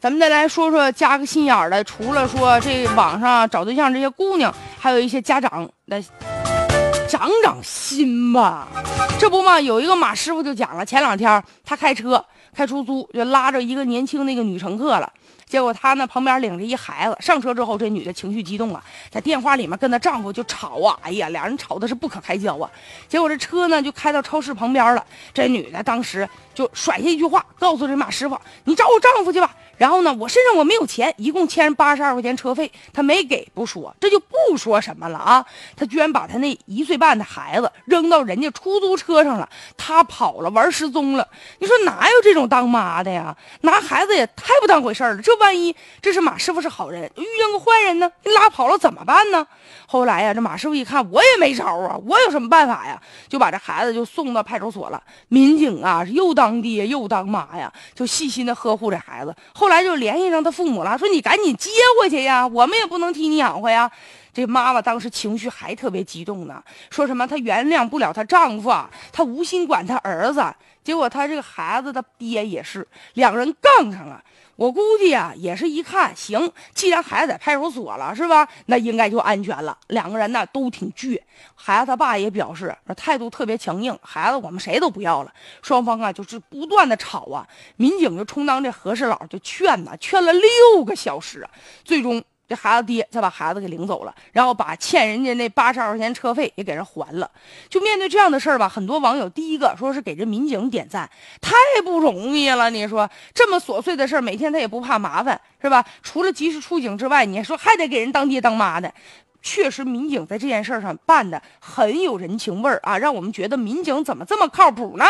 咱们再来说说加个心眼儿的，除了说这网上找对象这些姑娘，还有一些家长来长长心吧。这不嘛，有一个马师傅就讲了，前两天他开车开出租，就拉着一个年轻那个女乘客了。结果他呢旁边领着一孩子，上车之后，这女的情绪激动啊，在电话里面跟她丈夫就吵啊，哎呀，俩人吵的是不可开交啊。结果这车呢就开到超市旁边了，这女的当时就甩下一句话，告诉这马师傅：“你找我丈夫去吧。”然后呢，我身上我没有钱，一共欠八十二块钱车费，他没给不说，这就不说什么了啊。他居然把他那一岁半的孩子扔到人家出租车上了，他跑了，玩失踪了。你说哪有这种当妈的呀？拿孩子也太不当回事了。这万一这是马师傅是好人，遇见个坏人呢？你拉跑了怎么办呢？后来呀，这马师傅一看，我也没招啊，我有什么办法呀？就把这孩子就送到派出所了。民警啊，又当爹又当妈呀，就细心的呵护这孩子。后。后来就联系上他父母了，说你赶紧接回去呀，我们也不能替你养活呀。这妈妈当时情绪还特别激动呢，说什么她原谅不了她丈夫，她无心管她儿子。结果她这个孩子的爹也是，两个人杠上了。我估计啊，也是一看行，既然孩子在派出所了，是吧？那应该就安全了。两个人呢都挺倔，孩子他爸也表示态度特别强硬，孩子我们谁都不要了。双方啊就是不断的吵啊，民警就充当这和事佬，就劝呐，劝了六个小时，最终。这孩子爹再把孩子给领走了，然后把欠人家那八十二块钱车费也给人还了。就面对这样的事儿吧，很多网友第一个说是给这民警点赞，太不容易了。你说这么琐碎的事儿，每天他也不怕麻烦，是吧？除了及时出警之外，你还说还得给人当爹当妈的。确实，民警在这件事上办的很有人情味儿啊，让我们觉得民警怎么这么靠谱呢？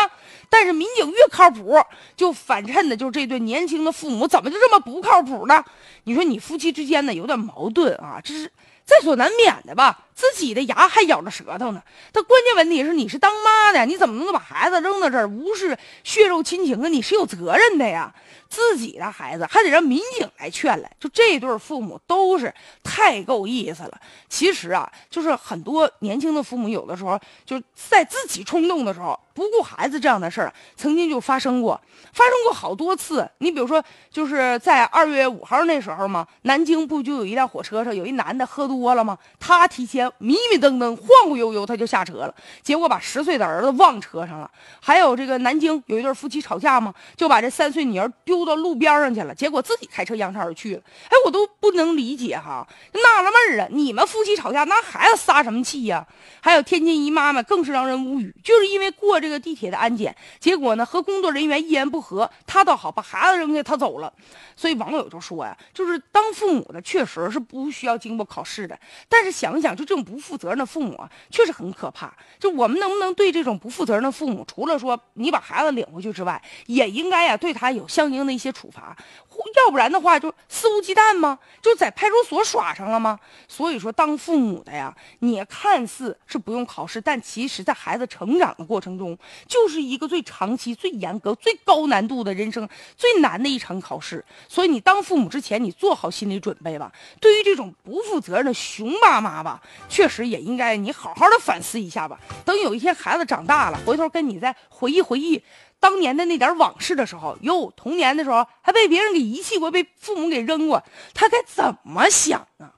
但是民警越靠谱，就反衬的就是这对年轻的父母怎么就这么不靠谱呢？你说你夫妻之间呢有点矛盾啊，这是在所难免的吧？自己的牙还咬着舌头呢。但关键问题是，你是当妈的，你怎么能把孩子扔到这儿，无视血肉亲情啊？你是有责任的呀。自己的孩子还得让民警来劝来，就这对父母都是太够意思了。其实啊，就是很多年轻的父母有的时候就在自己冲动的时候不顾孩子这样的事儿，曾经就发生过，发生过好多次。你比如说，就是在二月五号那时候嘛，南京不就有一辆火车上有一男的喝多了吗？他提前迷迷瞪瞪、晃晃悠悠他就下车了，结果把十岁的儿子忘车上了。还有这个南京有一对夫妻吵架嘛，就把这三岁女儿丢。到路边上去了，结果自己开车扬长而去了。哎，我都不能理解哈，纳了闷儿啊！你们夫妻吵架拿孩子撒什么气呀？还有天津一妈妈更是让人无语，就是因为过这这个地铁的安检，结果呢和工作人员一言不合，他倒好把孩子扔下他走了。所以网友就说呀，就是当父母的确实是不需要经过考试的，但是想想就这种不负责任的父母啊，确实很可怕。就我们能不能对这种不负责任的父母，除了说你把孩子领回去之外，也应该呀对他有相应。的一些处罚，要不然的话就肆无忌惮吗？就在派出所耍上了吗？所以说，当父母的呀，你看似是不用考试，但其实在孩子成长的过程中，就是一个最长期、最严格、最高难度的人生最难的一场考试。所以你当父母之前，你做好心理准备吧。对于这种不负责任的熊妈妈吧，确实也应该你好好的反思一下吧。等有一天孩子长大了，回头跟你再回忆回忆。当年的那点往事的时候，哟，童年的时候还被别人给遗弃过，被父母给扔过，他该怎么想啊？